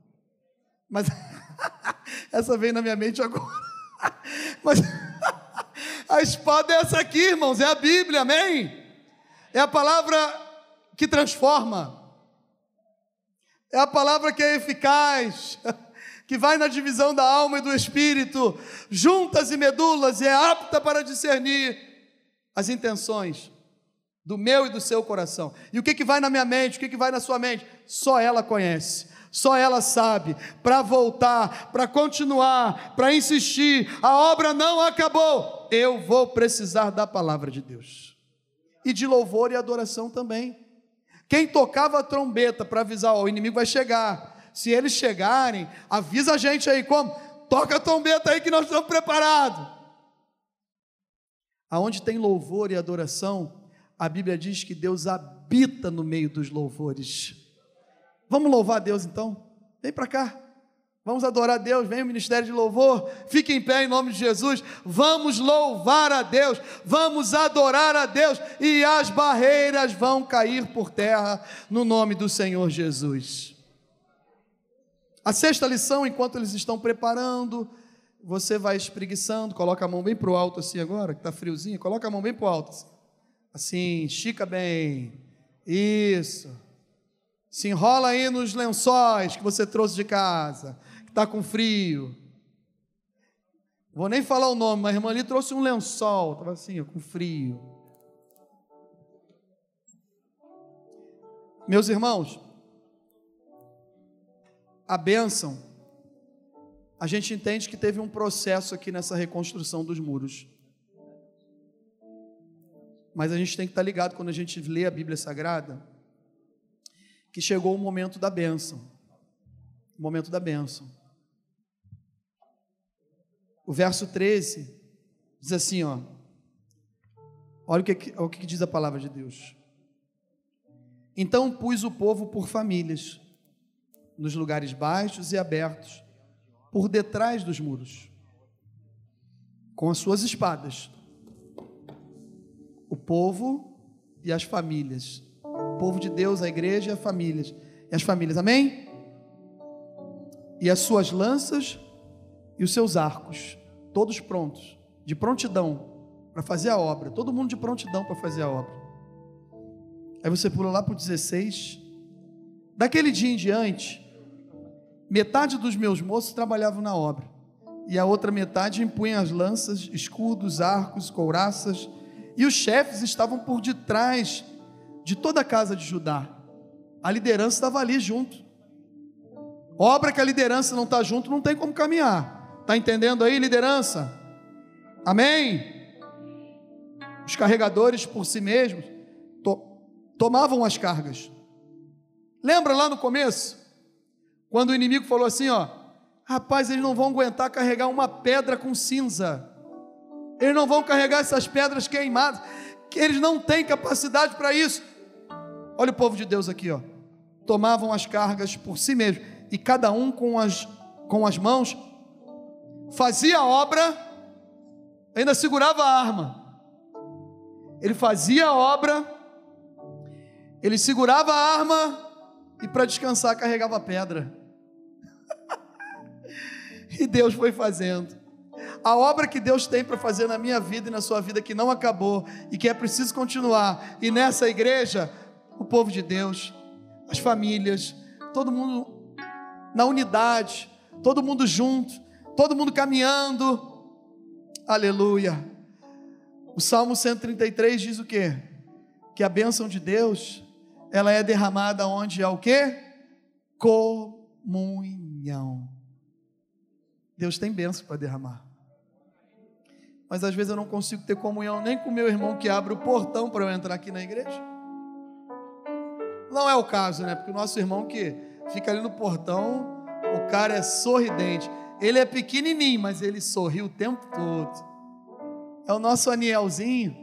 Mas essa veio na minha mente agora. Mas a espada é essa aqui, irmãos, é a Bíblia, amém? É a palavra que transforma, é a palavra que é eficaz, que vai na divisão da alma e do espírito, juntas e medulas, e é apta para discernir as intenções do meu e do seu coração. E o que, que vai na minha mente, o que, que vai na sua mente? Só ela conhece. Só ela sabe. Para voltar, para continuar, para insistir, a obra não acabou. Eu vou precisar da palavra de Deus. e de louvor e adoração também. Quem tocava a trombeta para avisar, ó, o inimigo vai chegar. Se eles chegarem, avisa a gente aí como? Toca a trombeta aí que nós estamos preparados. Aonde tem louvor e adoração, a Bíblia diz que Deus habita no meio dos louvores. Vamos louvar Deus então? Vem para cá. Vamos adorar a Deus, vem o ministério de louvor, fique em pé em nome de Jesus. Vamos louvar a Deus, vamos adorar a Deus e as barreiras vão cair por terra no nome do Senhor Jesus. A sexta lição, enquanto eles estão preparando, você vai espreguiçando, coloca a mão bem para o alto assim agora, que está friozinho, coloca a mão bem para o alto. Assim. assim, estica bem. Isso. Se enrola aí nos lençóis que você trouxe de casa está com frio. Vou nem falar o nome, mas a irmã ali trouxe um lençol, estava assim, ó, com frio. Meus irmãos, a bênção, a gente entende que teve um processo aqui nessa reconstrução dos muros. Mas a gente tem que estar ligado quando a gente lê a Bíblia Sagrada, que chegou o momento da bênção. O momento da bênção. O verso 13 diz assim, ó. Olha o que, o que diz a palavra de Deus. Então pus o povo por famílias, nos lugares baixos e abertos, por detrás dos muros, com as suas espadas. O povo e as famílias. O povo de Deus, a igreja e as famílias. E as famílias, amém? E as suas lanças e os seus arcos todos prontos, de prontidão para fazer a obra, todo mundo de prontidão para fazer a obra. Aí você pula lá para o 16. Daquele dia em diante, metade dos meus moços trabalhavam na obra, e a outra metade impunha as lanças, escudos, arcos, couraças, e os chefes estavam por detrás de toda a casa de Judá. A liderança estava ali junto. Obra que a liderança não está junto, não tem como caminhar. Está entendendo aí, liderança? Amém? Os carregadores por si mesmos to tomavam as cargas. Lembra lá no começo? Quando o inimigo falou assim: ó, rapaz, eles não vão aguentar carregar uma pedra com cinza, eles não vão carregar essas pedras queimadas, que eles não têm capacidade para isso. Olha o povo de Deus aqui, ó. Tomavam as cargas por si mesmos, e cada um com as, com as mãos fazia a obra, ainda segurava a arma. Ele fazia a obra, ele segurava a arma e para descansar carregava a pedra. e Deus foi fazendo. A obra que Deus tem para fazer na minha vida e na sua vida que não acabou e que é preciso continuar. E nessa igreja, o povo de Deus, as famílias, todo mundo na unidade, todo mundo junto, todo mundo caminhando. Aleluia. O Salmo 133 diz o quê? Que a bênção de Deus, ela é derramada onde há o quê? Comunhão. Deus tem bênção para derramar. Mas às vezes eu não consigo ter comunhão nem com meu irmão que abre o portão para eu entrar aqui na igreja. Não é o caso, né? Porque o nosso irmão que fica ali no portão, o cara é sorridente. Ele é pequenininho, mas ele sorriu o tempo todo. É o nosso Anielzinho.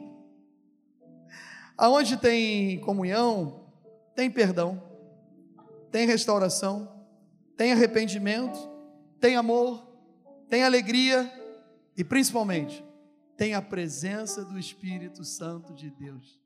Aonde tem comunhão, tem perdão, tem restauração, tem arrependimento, tem amor, tem alegria e principalmente tem a presença do Espírito Santo de Deus.